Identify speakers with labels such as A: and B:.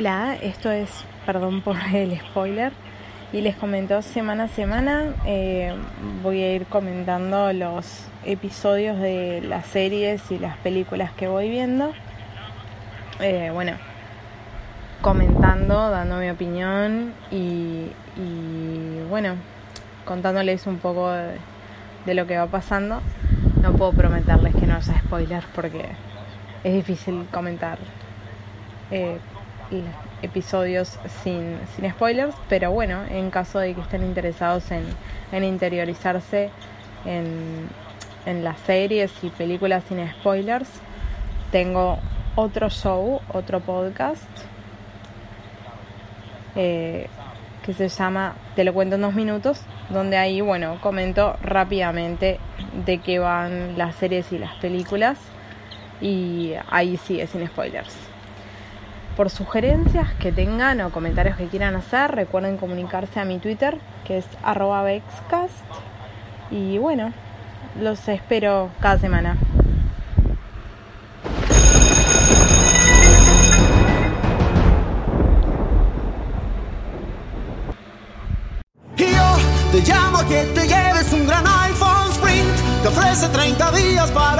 A: Hola, esto es, perdón por el spoiler, y les comento semana a semana, eh, voy a ir comentando los episodios de las series y las películas que voy viendo. Eh, bueno, comentando, dando mi opinión y, bueno, contándoles un poco de, lo que va pasando. No puedo prometerles que no haya spoilers porque es difícil comentar eh, episodios sin, sin spoilers, pero bueno, en caso de que estén interesados en, en interiorizarse en, en las series y películas sin spoilers, tengo otro show, otro podcast eh, que se llama Te lo cuento en dos minutos, donde ahí, bueno, comento rápidamente de qué van las series y las películas y ahí sigue sin spoilers. Por sugerencias que tengan o comentarios que quieran hacer, recuerden comunicarse a mi Twitter, que es arroba Vexcast. Y bueno, los espero cada semana.
B: Yo te llamo a que te lleves un gran iPhone Sprint. Te ofrece 30 días para.